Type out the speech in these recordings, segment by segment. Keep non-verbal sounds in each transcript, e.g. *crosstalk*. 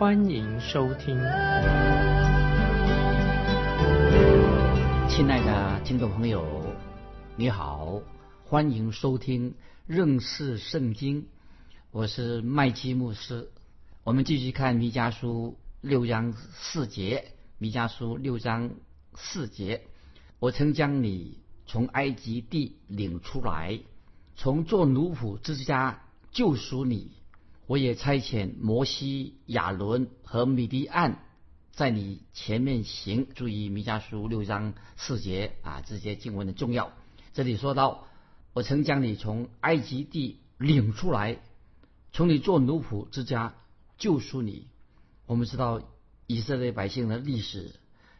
欢迎收听。亲爱的听众朋友，你好，欢迎收听认识圣经。我是麦基牧师，我们继续看弥迦书六章四节。弥迦书六章四节，我曾将你从埃及地领出来，从做奴仆之家救赎你。我也差遣摩西、亚伦和米迪安在你前面行。注意弥迦书六章四节啊，这些经文的重要。这里说到，我曾将你从埃及地领出来。从你做奴仆之家救赎你。我们知道以色列百姓的历史，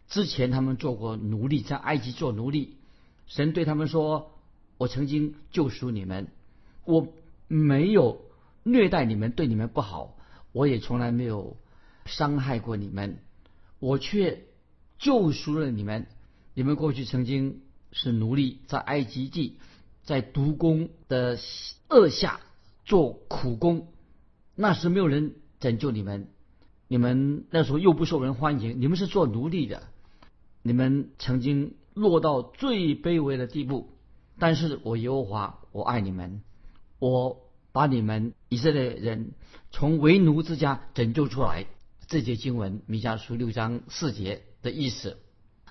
之前他们做过奴隶，在埃及做奴隶。神对他们说：“我曾经救赎你们，我没有虐待你们，对你们不好，我也从来没有伤害过你们，我却救赎了你们。你们过去曾经是奴隶，在埃及地，在毒工的恶下。”做苦工，那时没有人拯救你们，你们那时候又不受人欢迎，你们是做奴隶的，你们曾经落到最卑微的地步，但是我耶和华，我爱你们，我把你们以色列人从为奴之家拯救出来。这节经文弥迦书六章四节的意思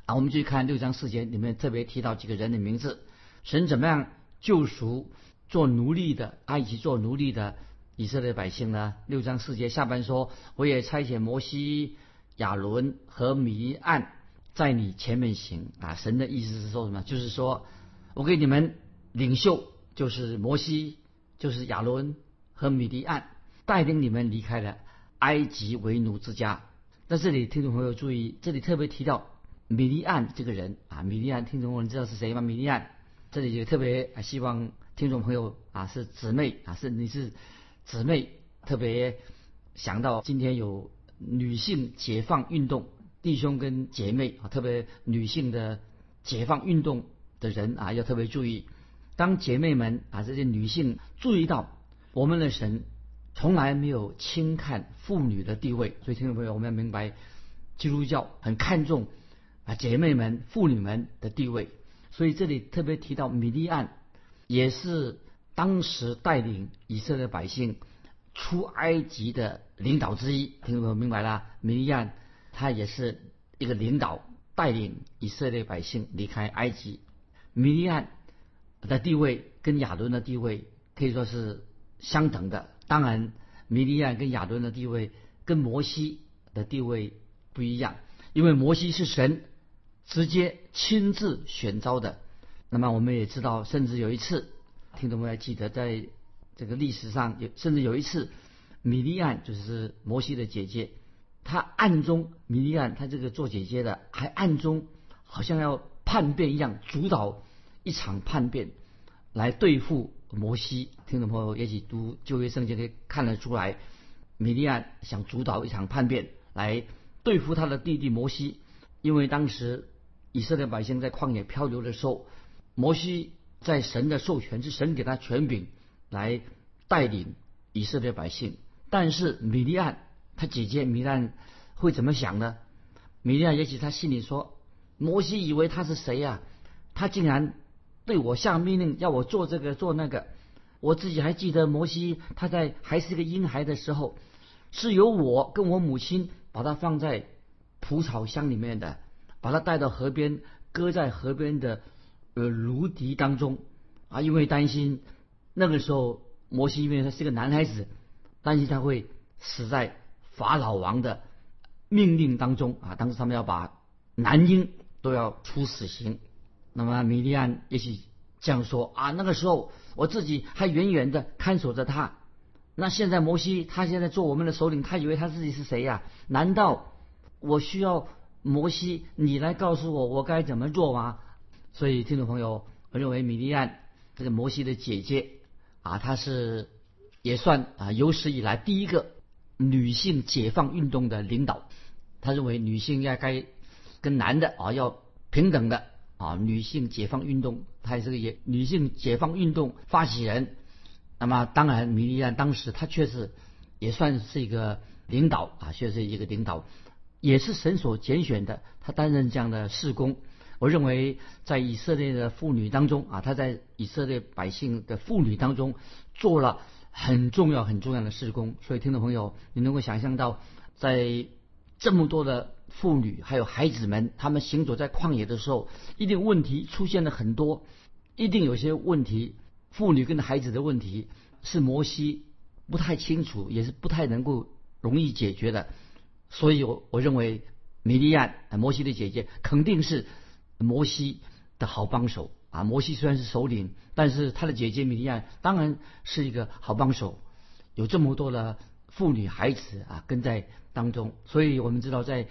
啊，我们去看六章四节里面特别提到几个人的名字，神怎么样救赎？做奴隶的埃及做奴隶的以色列百姓呢？六章四节下半说：“我也差遣摩西、亚伦和米暗在你前面行。”啊，神的意思是说什么？就是说我给你们领袖，就是摩西，就是亚伦和米迪暗，带领你们离开了埃及为奴之家。在这里，听众朋友注意，这里特别提到米利暗这个人啊，米利暗，听众朋友知道是谁吗？米利暗，这里就特别希望。听众朋友啊，是姊妹啊，是你是姊妹，特别想到今天有女性解放运动弟兄跟姐妹啊，特别女性的解放运动的人啊，要特别注意。当姐妹们啊，这些女性注意到我们的神从来没有轻看妇女的地位，所以听众朋友我们要明白，基督教很看重啊姐妹们妇女们的地位，所以这里特别提到米利安。也是当时带领以色列百姓出埃及的领导之一，听众朋友明白了？米利安他也是一个领导，带领以色列百姓离开埃及。米利安的地位跟亚伦的地位可以说是相等的。当然，米利亚跟亚伦的地位跟摩西的地位不一样，因为摩西是神直接亲自选召的。那么我们也知道，甚至有一次，听众朋友记得，在这个历史上有，甚至有一次，米利安就是摩西的姐姐，她暗中米利安她这个做姐姐的，还暗中好像要叛变一样，主导一场叛变来对付摩西。听众朋友也许读旧约圣经可以看得出来，米利安想主导一场叛变来对付他的弟弟摩西，因为当时以色列百姓在旷野漂流的时候。摩西在神的授权，是神给他权柄来带领以色列百姓。但是米利安他姐姐米利安会怎么想呢？米利安也许他心里说：摩西以为他是谁呀？他竟然对我下命令要我做这个做那个。我自己还记得摩西他在还是个婴孩的时候，是由我跟我母亲把他放在蒲草箱里面的，把他带到河边，搁在河边的。呃，芦笛当中啊，因为担心那个时候摩西，因为他是个男孩子，担心他会死在法老王的命令当中啊。当时他们要把男婴都要处死刑。那么米利安也许这样说啊，那个时候我自己还远远的看守着他。那现在摩西他现在做我们的首领，他以为他自己是谁呀？难道我需要摩西你来告诉我我该怎么做吗？所以听众朋友，我认为米利安这个摩西的姐姐啊，她是也算啊有史以来第一个女性解放运动的领导。她认为女性应该跟男的啊要平等的啊，女性解放运动，她也是个也女性解放运动发起人。那么当然，米利安当时她确实也算是一个领导啊，确实是一个领导，也是神所拣选的，她担任这样的事工。我认为，在以色列的妇女当中啊，她在以色列百姓的妇女当中做了很重要、很重要的事工。所以，听众朋友，你能够想象到，在这么多的妇女还有孩子们，他们行走在旷野的时候，一定问题出现了很多，一定有些问题，妇女跟孩子的问题是摩西不太清楚，也是不太能够容易解决的。所以，我我认为米利亚摩西的姐姐肯定是。摩西的好帮手啊！摩西虽然是首领，但是他的姐姐米利亚当然是一个好帮手。有这么多的妇女孩子啊跟在当中，所以我们知道，在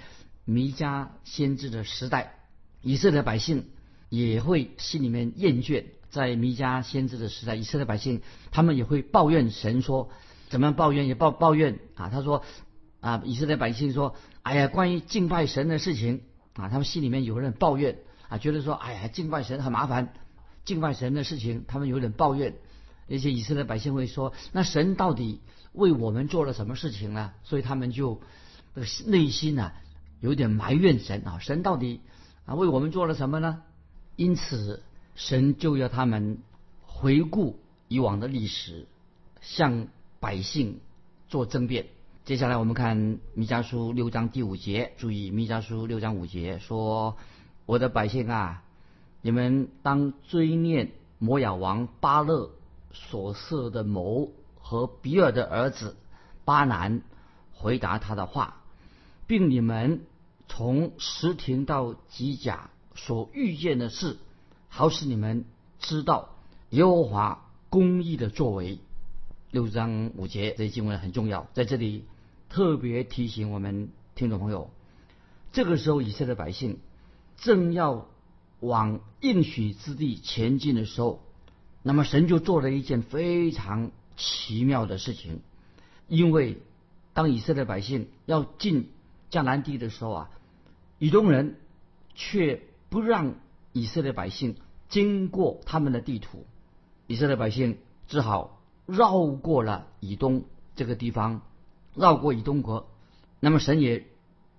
弥迦先知的时代，以色列百姓也会心里面厌倦。在弥迦先知的时代，以色列百姓他们也会抱怨神，说怎么样抱怨也抱抱怨啊！他说啊，以色列百姓说：“哎呀，关于敬拜神的事情啊，他们心里面有人抱怨。”啊，觉得说，哎呀，敬拜神很麻烦，敬拜神的事情，他们有点抱怨。那些以色列百姓会说，那神到底为我们做了什么事情呢？所以他们就内心呐有点埋怨神啊，神到底啊为我们做了什么呢？因此，神就要他们回顾以往的历史，向百姓做争辩。接下来我们看弥迦书六章第五节，注意弥迦书六章五节说。我的百姓啊，你们当追念摩亚王巴勒所设的谋和比尔的儿子巴南回答他的话，并你们从石亭到吉甲所遇见的事，好使你们知道耶和华公义的作为。六章五节这经文很重要，在这里特别提醒我们听众朋友，这个时候以色列百姓。正要往应许之地前进的时候，那么神就做了一件非常奇妙的事情，因为当以色列百姓要进迦南地的时候啊，以东人却不让以色列百姓经过他们的地图，以色列百姓只好绕过了以东这个地方，绕过以东国。那么神也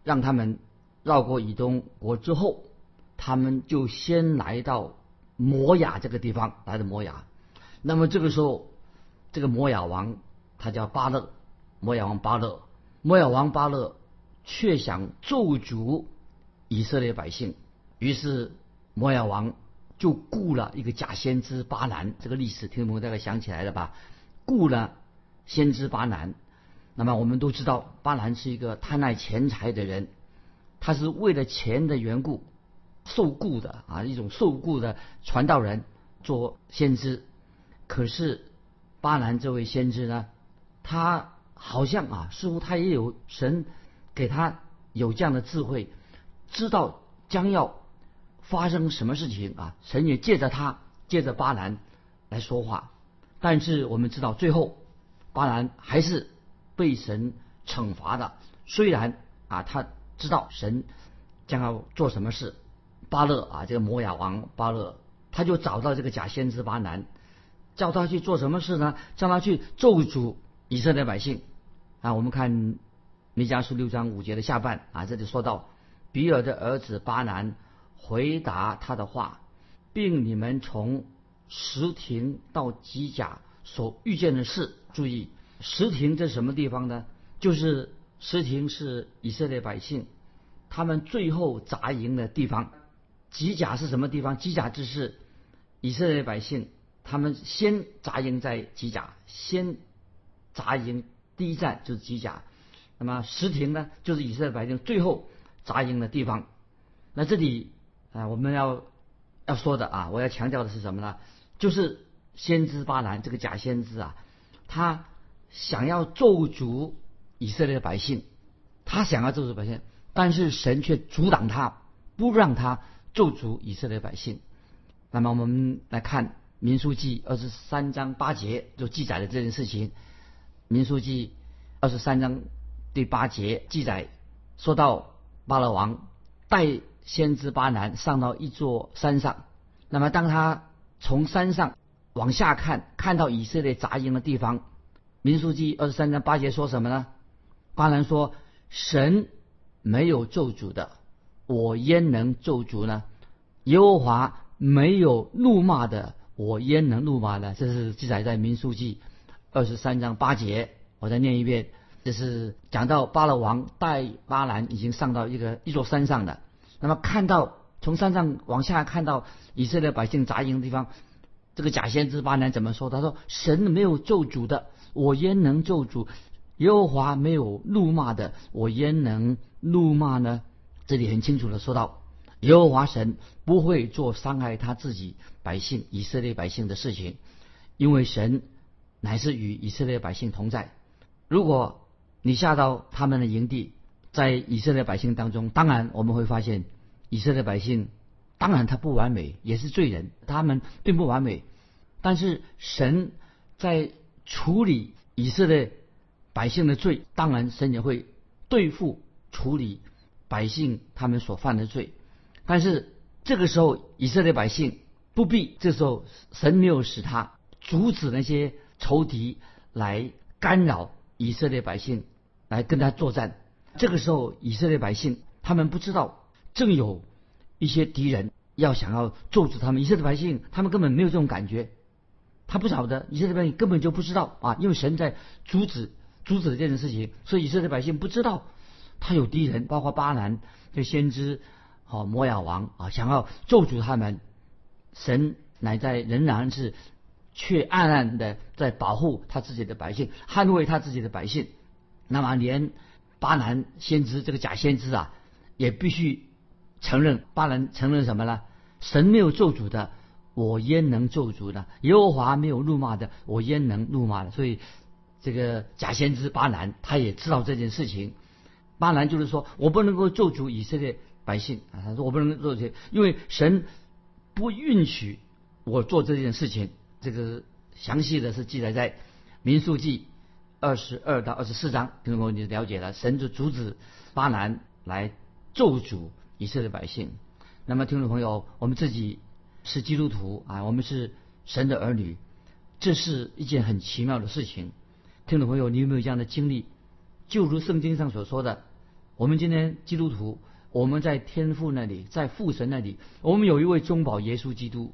让他们绕过以东国之后。他们就先来到摩雅这个地方，来到摩雅。那么这个时候，这个摩雅王他叫巴勒，摩雅王巴勒，摩雅王巴勒却想咒诅以色列百姓，于是摩亚王就雇了一个假先知巴兰。这个历史听众朋友大概想起来了吧？雇了先知巴兰。那么我们都知道，巴兰是一个贪爱钱财的人，他是为了钱的缘故。受雇的啊，一种受雇的传道人做先知，可是巴兰这位先知呢，他好像啊，似乎他也有神给他有这样的智慧，知道将要发生什么事情啊，神也借着他，借着巴兰来说话，但是我们知道最后巴兰还是被神惩罚的，虽然啊，他知道神将要做什么事。巴勒啊，这个摩亚王巴勒，他就找到这个假先知巴南，叫他去做什么事呢？叫他去咒诅以色列百姓。啊，我们看弥迦书六章五节的下半啊，这里说到比尔的儿子巴南回答他的话，并你们从石亭到基甲所遇见的事。注意，石亭这什么地方呢？就是石亭是以色列百姓他们最后扎营的地方。吉甲是什么地方？机甲就是以色列百姓，他们先扎营在吉甲，先扎营第一站就是机甲。那么石亭呢，就是以色列百姓最后扎营的地方。那这里啊，我们要要说的啊，我要强调的是什么呢？就是先知巴兰这个假先知啊，他想要咒诅以色列百姓，他想要咒诅百姓，但是神却阻挡他，不让他咒诅以色列百姓。那么我们来看民书记二十三章八节就记载了这件事情。民书记二十三章第八节记载说到巴勒王带先知巴南上到一座山上，那么当他从山上往下看，看到以色列杂营的地方，民书记二十三章八节说什么呢？巴南说：“神没有咒诅的，我焉能咒诅呢？耶和华。”没有怒骂的，我焉能怒骂呢？这是记载在民书记二十三章八节。我再念一遍，这是讲到巴勒王带巴兰已经上到一个一座山上的，那么看到从山上往下看到以色列百姓杂营的地方，这个假先知巴兰怎么说？他说：“神没有咒诅的，我焉能咒诅？耶和华没有怒骂的，我焉能怒骂呢？”这里很清楚的说到。耶和华神不会做伤害他自己百姓以色列百姓的事情，因为神乃是与以色列百姓同在。如果你下到他们的营地，在以色列百姓当中，当然我们会发现以色列百姓，当然他不完美，也是罪人，他们并不完美。但是神在处理以色列百姓的罪，当然神也会对付处理百姓他们所犯的罪。但是这个时候，以色列百姓不必。这时候，神没有使他阻止那些仇敌来干扰以色列百姓，来跟他作战。这个时候，以色列百姓他们不知道，正有一些敌人要想要咒诅他们。以色列百姓他们根本没有这种感觉，他不晓得，以色列百姓根本就不知道啊，因为神在阻止阻止了这件事情，所以以色列百姓不知道他有敌人，包括巴兰这先知。好，摩亚王啊，想要咒诅他们，神乃在仍然是却暗暗的在保护他自己的百姓，捍卫他自己的百姓。那么，连巴兰先知这个假先知啊，也必须承认，巴兰承认什么呢？神没有咒诅的，我焉能咒诅呢？耶和华没有怒骂的，我焉能怒骂呢？所以，这个假先知巴兰他也知道这件事情。巴兰就是说我不能够咒诅以色列。百姓啊，他说我不能做这些，因为神不允许我做这件事情。这个详细的是记载在民数记二十二到二十四章，听众朋友你了解了，神就阻止巴兰来咒诅以色列百姓。那么听众朋友，我们自己是基督徒啊，我们是神的儿女，这是一件很奇妙的事情。听众朋友，你有没有这样的经历？就如圣经上所说的，我们今天基督徒。我们在天父那里，在父神那里，我们有一位中保耶稣基督，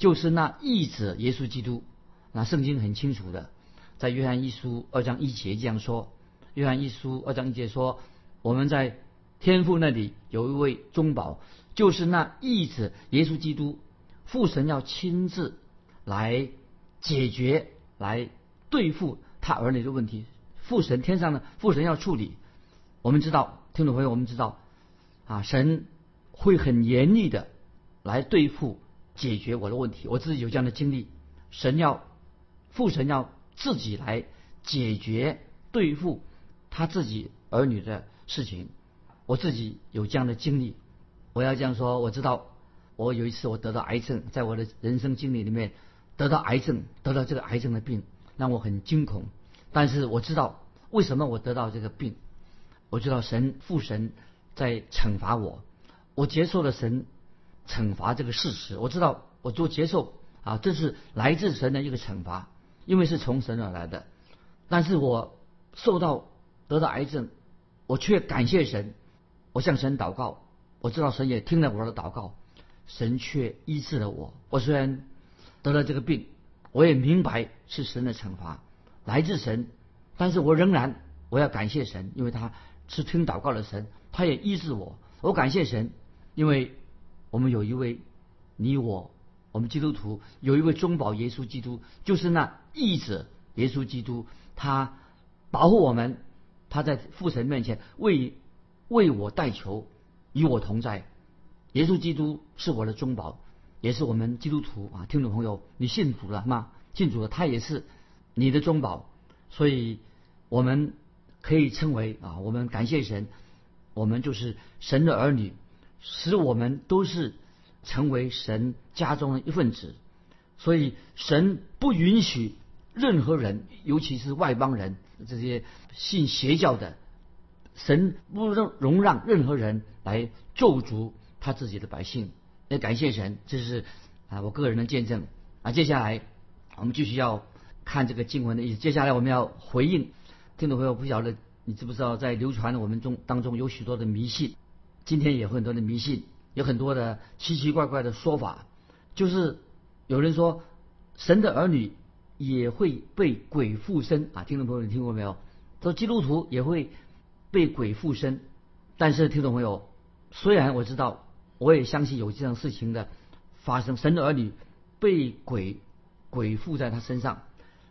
就是那义子耶稣基督。那圣经很清楚的，在约翰一书二章一节这样说：约翰一书二章一节说，我们在天父那里有一位中保，就是那义子耶稣基督。父神要亲自来解决、来对付他儿女的问题。父神天上的父神要处理。我们知道，听众朋友，我们知道。啊，神会很严厉的来对付、解决我的问题。我自己有这样的经历，神要父神要自己来解决、对付他自己儿女的事情。我自己有这样的经历，我要这样说。我知道，我有一次我得到癌症，在我的人生经历里面得到癌症，得到这个癌症的病，让我很惊恐。但是我知道为什么我得到这个病，我知道神父神。在惩罚我，我接受了神惩罚这个事实。我知道，我就接受啊，这是来自神的一个惩罚，因为是从神而来的。但是我受到得到癌症，我却感谢神，我向神祷告，我知道神也听了我的祷告，神却医治了我。我虽然得了这个病，我也明白是神的惩罚，来自神，但是我仍然我要感谢神，因为他是听祷告的神。他也医治我，我感谢神，因为我们有一位你我，我们基督徒有一位中保耶稣基督，就是那义者耶稣基督，他保护我们，他在父神面前为为我代求，与我同在。耶稣基督是我的中保，也是我们基督徒啊，听众朋友，你信主了吗？信主了，他也是你的中保，所以我们可以称为啊，我们感谢神。我们就是神的儿女，使我们都是成为神家中的一份子。所以神不允许任何人，尤其是外邦人这些信邪教的，神不容容让任何人来咒诅他自己的百姓。也感谢神，这是啊我个人的见证啊。接下来我们继续要看这个经文的意思。接下来我们要回应听众朋友，不晓得你知不知道，在流传的我们中当中有许多的迷信，今天也有很多的迷信，有很多的奇奇怪怪的说法，就是。有人说，神的儿女也会被鬼附身啊！听众朋友，你听过没有？说基督徒也会被鬼附身，但是听众朋友，虽然我知道，我也相信有这样事情的发生，神的儿女被鬼鬼附在他身上。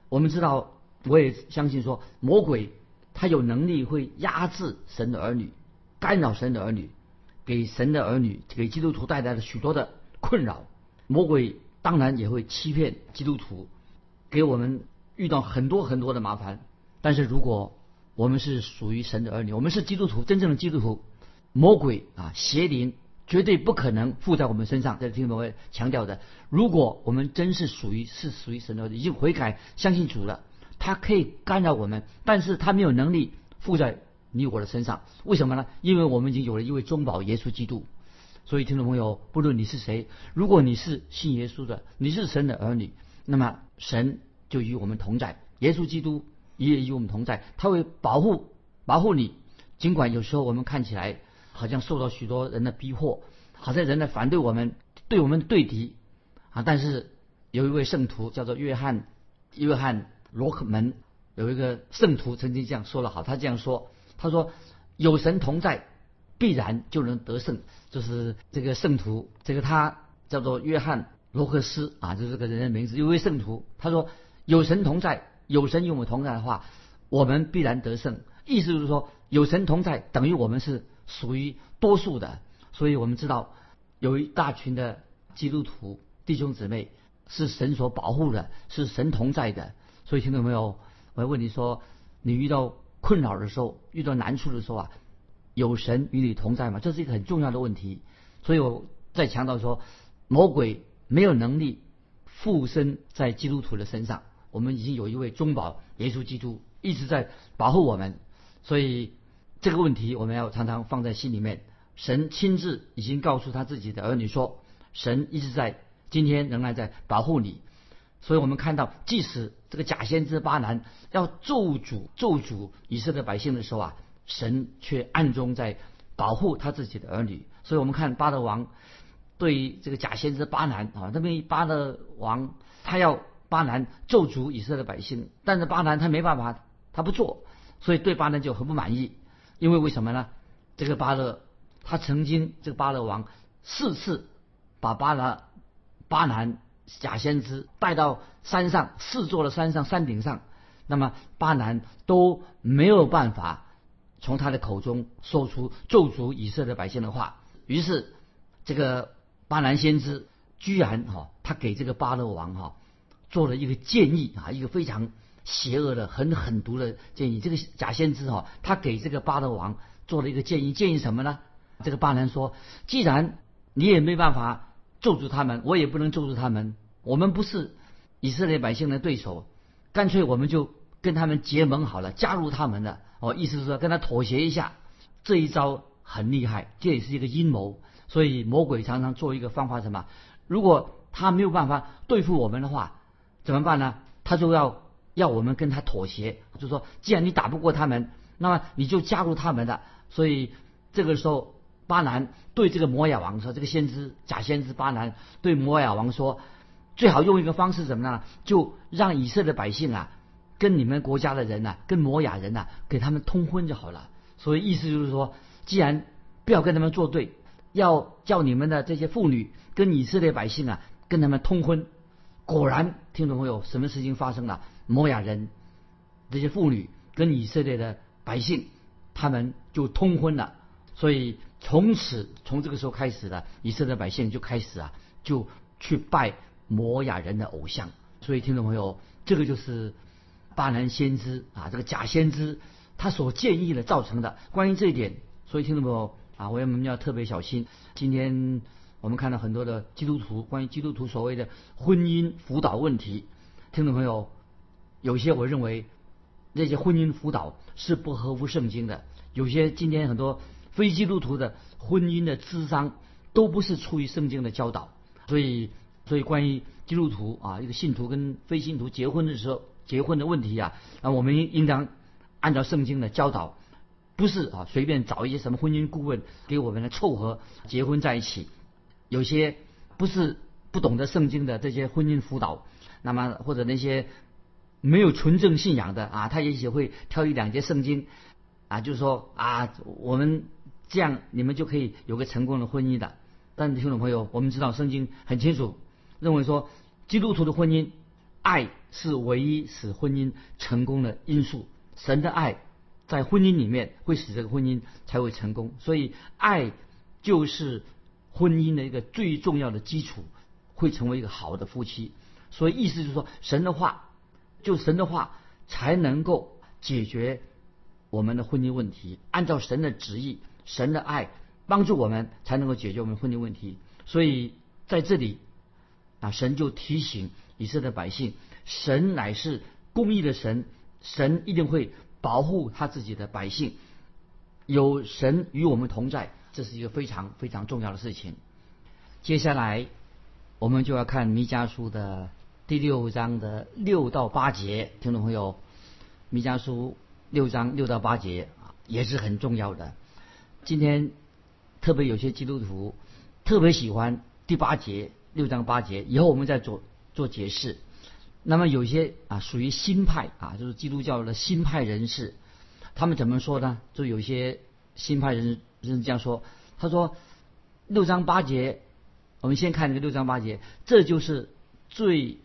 我们知道，我也相信说，魔鬼他有能力会压制神的儿女，干扰神的儿女，给神的儿女给基督徒带来了许多的困扰。魔鬼。当然也会欺骗基督徒，给我们遇到很多很多的麻烦。但是如果我们是属于神的儿女，我们是基督徒，真正的基督徒，魔鬼啊邪灵绝对不可能附在我们身上。这听懂没？强调的，如果我们真是属于是属于神的儿女，已经悔改相信主了，他可以干扰我们，但是他没有能力附在你我的身上。为什么呢？因为我们已经有了一位中保耶稣基督。所以，听众朋友，不论你是谁，如果你是信耶稣的，你是神的儿女，那么神就与我们同在，耶稣基督也与我们同在，他会保护保护你。尽管有时候我们看起来好像受到许多人的逼迫，好像人在反对我们，对我们对敌啊，但是有一位圣徒叫做约翰约翰罗克门，有一个圣徒曾经这样说了好，他这样说，他说有神同在。必然就能得胜，就是这个圣徒，这个他叫做约翰罗克斯啊，就是这个人的名字。一位圣徒，他说有神同在，有神与我们同在的话，我们必然得胜。意思就是说，有神同在等于我们是属于多数的，所以我们知道有一大群的基督徒弟兄姊妹是神所保护的，是神同在的。所以听到没有？我要问你说，你遇到 *laughs* 困扰的时候，遇到难处的时候啊？有神与你同在吗？这是一个很重要的问题，所以我在强调说，魔鬼没有能力附身在基督徒的身上。我们已经有一位中保耶稣基督一直在保护我们，所以这个问题我们要常常放在心里面。神亲自已经告诉他自己的儿女说，神一直在今天仍然在保护你。所以我们看到，即使这个假先知巴兰要咒诅咒诅以色列百姓的时候啊。神却暗中在保护他自己的儿女，所以我们看巴勒王对于这个假先知巴南啊，那边巴勒王他要巴南咒诅以色列百姓，但是巴南他没办法，他不做，所以对巴南就很不满意，因为为什么呢？这个巴勒他曾经这个巴勒王四次把巴勒巴南假先知带到山上四座的山上山顶上，那么巴南都没有办法。从他的口中说出咒诅以色列百姓的话，于是这个巴南先知居然哈，他给这个巴勒王哈做了一个建议啊，一个非常邪恶的、很狠毒的建议。这个假先知哈，他给这个巴勒王做了一个建议，建议什么呢？这个巴南说：“既然你也没办法咒诅他们，我也不能咒诅他们，我们不是以色列百姓的对手，干脆我们就跟他们结盟好了，加入他们的。”哦，意思是说跟他妥协一下，这一招很厉害，这也是一个阴谋。所以魔鬼常常做一个方法，什么？如果他没有办法对付我们的话，怎么办呢？他就要要我们跟他妥协，就说既然你打不过他们，那么你就加入他们的。所以这个时候，巴南对这个摩亚王说：“这个先知假先知巴南对摩亚王说，最好用一个方式，怎么呢？就让以色列百姓啊。”跟你们国家的人呐，跟摩雅人呐，给他们通婚就好了。所以意思就是说，既然不要跟他们作对，要叫你们的这些妇女跟以色列百姓啊，跟他们通婚。果然，听众朋友，什么事情发生了？摩雅人这些妇女跟以色列的百姓，他们就通婚了。所以从此从这个时候开始呢，以色列百姓就开始啊，就去拜摩雅人的偶像。所以听众朋友，这个就是。巴南先知啊，这个假先知他所建议的造成的，关于这一点，所以听众朋友啊，我们要特别小心。今天我们看到很多的基督徒关于基督徒所谓的婚姻辅导问题，听众朋友，有些我认为那些婚姻辅导是不合乎圣经的。有些今天很多非基督徒的婚姻的智商都不是出于圣经的教导，所以所以关于基督徒啊，一个信徒跟非信徒结婚的时候结婚的问题啊，啊，我们应当按照圣经的教导。不是啊，随便找一些什么婚姻顾问给我们来凑合结婚在一起。有些不是不懂得圣经的这些婚姻辅导，那么或者那些没有纯正信仰的啊，他也许会挑一两节圣经啊，就是说啊，我们这样你们就可以有个成功的婚姻的。但听众朋友，我们知道圣经很清楚，认为说基督徒的婚姻，爱是唯一使婚姻成功的因素，神的爱。在婚姻里面会使这个婚姻才会成功，所以爱就是婚姻的一个最重要的基础，会成为一个好的夫妻。所以意思就是说，神的话，就神的话才能够解决我们的婚姻问题。按照神的旨意，神的爱帮助我们才能够解决我们婚姻问题。所以在这里啊，神就提醒以色列百姓，神乃是公义的神，神一定会。保护他自己的百姓，有神与我们同在，这是一个非常非常重要的事情。接下来我们就要看弥迦书的第六章的六到八节，听众朋友，弥迦书六章六到八节啊也是很重要的。今天特别有些基督徒特别喜欢第八节六章八节，以后我们再做做解释。那么有些啊属于新派啊，就是基督教的新派人士，他们怎么说呢？就有些新派人人这样说，他说六章八节，我们先看这个六章八节，这就是最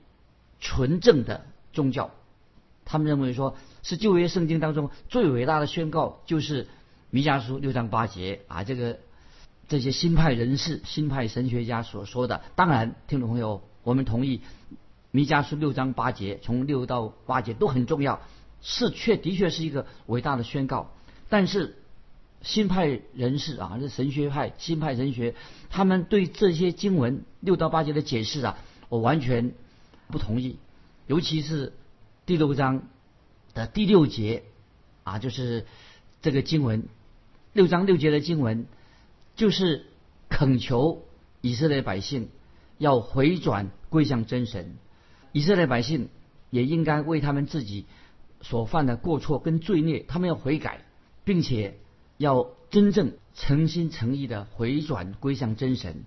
纯正的宗教。他们认为说是旧约圣经当中最伟大的宣告，就是弥迦书六章八节啊。这个这些新派人士、新派神学家所说的，当然听众朋友，我们同意。弥迦书六章八节，从六到八节都很重要，是确的确是一个伟大的宣告。但是新派人士啊，这神学派新派神学，他们对这些经文六到八节的解释啊，我完全不同意。尤其是第六章的第六节啊，就是这个经文六章六节的经文，就是恳求以色列百姓要回转归向真神。以色列百姓也应该为他们自己所犯的过错跟罪孽，他们要悔改，并且要真正诚心诚意的回转归向真神。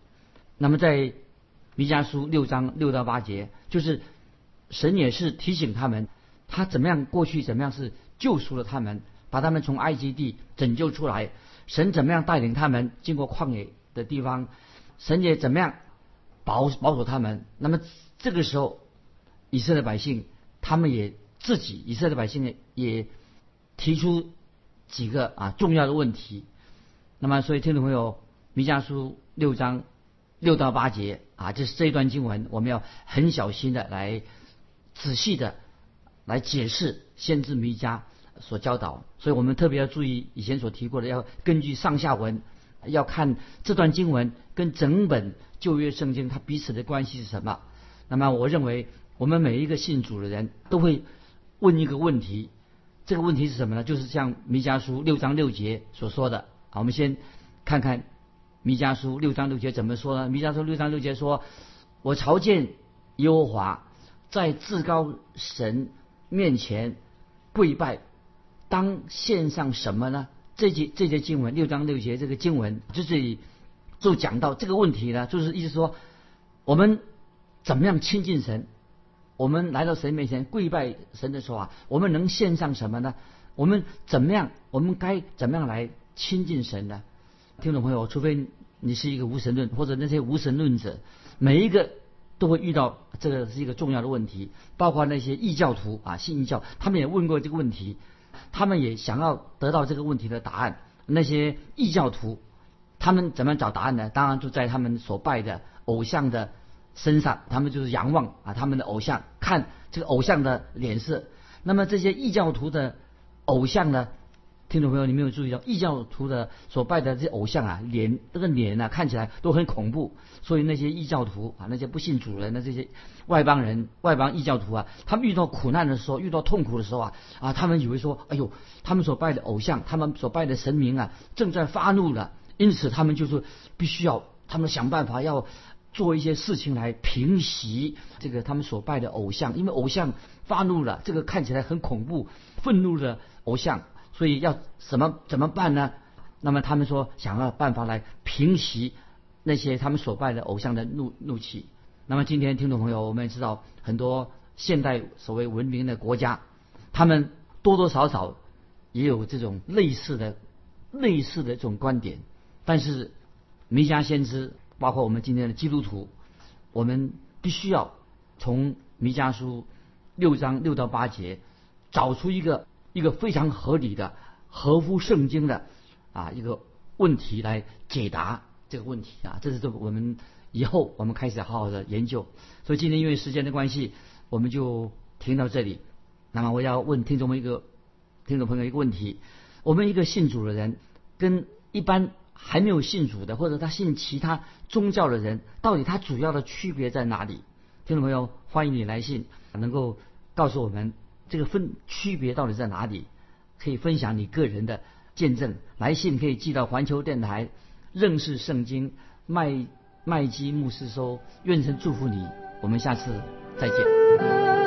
那么在弥迦书六章六到八节，就是神也是提醒他们，他怎么样过去怎么样是救赎了他们，把他们从埃及地拯救出来。神怎么样带领他们经过旷野的地方，神也怎么样保保守他们。那么这个时候。以色列百姓，他们也自己，以色列百姓也提出几个啊重要的问题。那么，所以听众朋友，弥迦书六章六到八节啊，这是这一段经文，我们要很小心的来仔细的来解释先知弥迦所教导。所以我们特别要注意以前所提过的，要根据上下文，要看这段经文跟整本旧约圣经它彼此的关系是什么。那么，我认为。我们每一个信主的人都会问一个问题，这个问题是什么呢？就是像弥迦书六章六节所说的。好，我们先看看弥迦书六章六节怎么说呢？弥迦书六章六节说：“我朝见耶和华，在至高神面前跪拜，当献上什么呢？”这节这节经文六章六节这个经文就是就讲到这个问题呢，就是意思说我们怎么样亲近神。我们来到神面前跪拜神的时候啊，我们能献上什么呢？我们怎么样？我们该怎么样来亲近神呢？听众朋友，除非你是一个无神论，或者那些无神论者，每一个都会遇到这个是一个重要的问题。包括那些异教徒啊，信异教，他们也问过这个问题，他们也想要得到这个问题的答案。那些异教徒，他们怎么找答案呢？当然就在他们所拜的偶像的。身上，他们就是仰望啊，他们的偶像，看这个偶像的脸色。那么这些异教徒的偶像呢，听众朋友，你没有注意到异教徒的所拜的这些偶像啊，脸这个脸啊看起来都很恐怖。所以那些异教徒啊，那些不信主人的这些外邦人、外邦异教徒啊，他们遇到苦难的时候、遇到痛苦的时候啊啊，他们以为说，哎呦，他们所拜的偶像、他们所拜的神明啊，正在发怒了，因此他们就是必须要他们想办法要做一些事情来平息这个他们所拜的偶像，因为偶像发怒了，这个看起来很恐怖、愤怒的偶像。所以要怎么怎么办呢？那么他们说想要办法来平息那些他们所拜的偶像的怒怒气。那么今天听众朋友，我们也知道很多现代所谓文明的国家，他们多多少少也有这种类似的类似的这种观点。但是弥迦先知，包括我们今天的基督徒，我们必须要从弥迦书六章六到八节找出一个。一个非常合理的、合乎圣经的啊一个问题来解答这个问题啊，这是这我们以后我们开始好好的研究。所以今天因为时间的关系，我们就停到这里。那么我要问听众们一个听众朋友一个问题：我们一个信主的人，跟一般还没有信主的，或者他信其他宗教的人，到底他主要的区别在哪里？听众朋友，欢迎你来信，能够告诉我们。这个分区别到底在哪里？可以分享你个人的见证，来信可以寄到环球电台认识圣经麦麦基牧师说，愿神祝福你，我们下次再见。